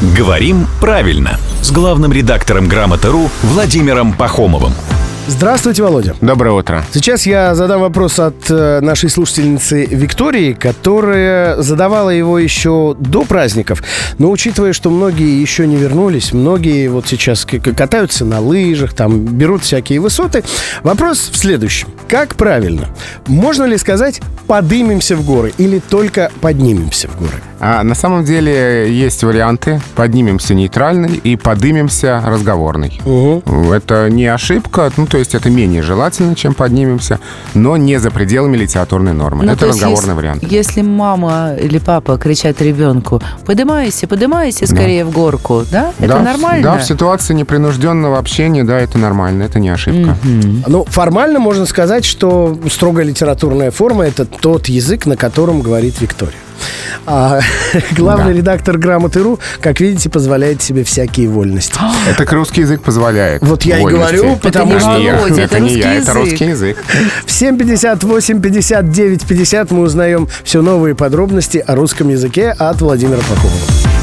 «Говорим правильно» с главным редактором «Грамоты.ру» Владимиром Пахомовым. Здравствуйте, Володя. Доброе утро. Сейчас я задам вопрос от э, нашей слушательницы Виктории, которая задавала его еще до праздников. Но учитывая, что многие еще не вернулись, многие вот сейчас катаются на лыжах, там берут всякие высоты, вопрос в следующем. Как правильно? Можно ли сказать «подымемся в горы» или только «поднимемся в горы»? А на самом деле есть варианты. Поднимемся нейтральный и подымемся разговорный. Это не ошибка, ну то есть это менее желательно, чем поднимемся, но не за пределами литературной нормы. Ну, это то есть, разговорный если, вариант. Если мама или папа кричат ребенку, подымайся, подымайся скорее в горку, да? Это да, нормально? Да, в ситуации непринужденного общения, да, это нормально, это не ошибка. Ну, формально можно сказать, что строгая литературная форма – это тот язык, на котором говорит Виктория. А главный Да. редактор «Грамоты.ру», как видите, позволяет себе всякие вольности. Это русский язык позволяет. Вот я и вольности. говорю, потому это что- не Володя, это это не я, русский это язык. русский язык. В 7.58, 59, 50 мы узнаем все новые подробности о русском языке от Владимира Пахомова.